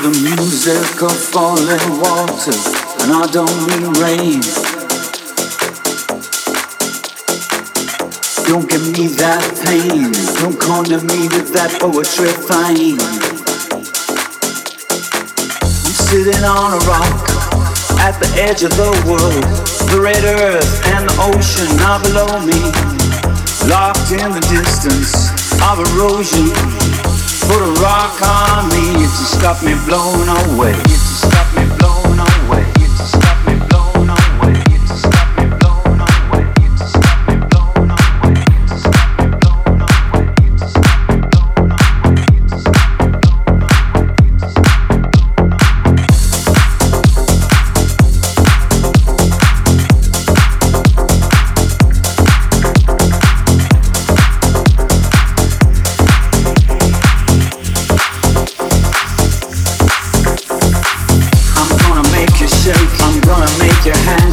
to the music of falling water, and I don't mean rain. Don't give me that pain, don't corner me with that poetry fine. I'm sitting on a rock at the edge of the world, the red earth and the ocean are below me, locked in the distance of erosion. Put a rock on me to stop me blowing away.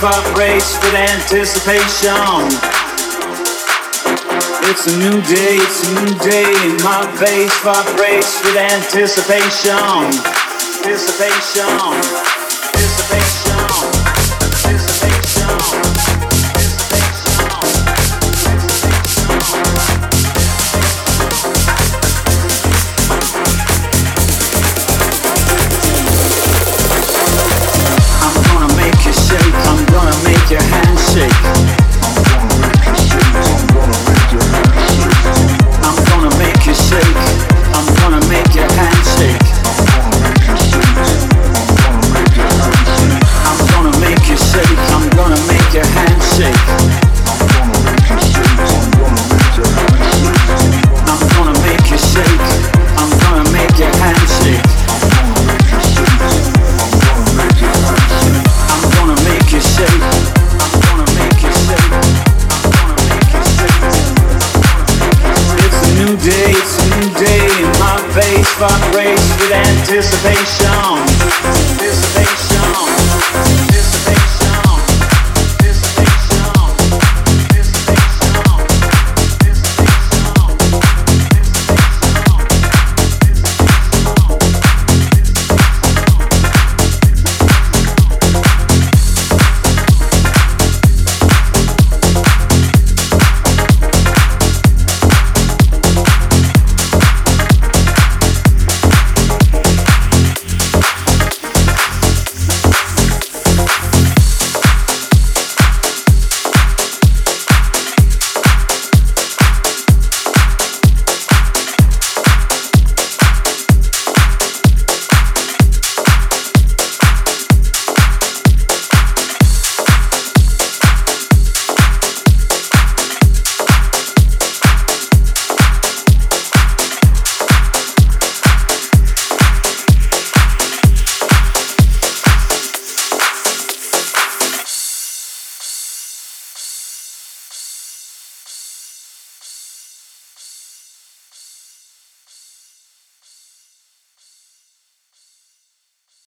vibrates with anticipation. It's a new day, it's a new day, my face vibrates with anticipation. Anticipation. Vibrates with anticipation.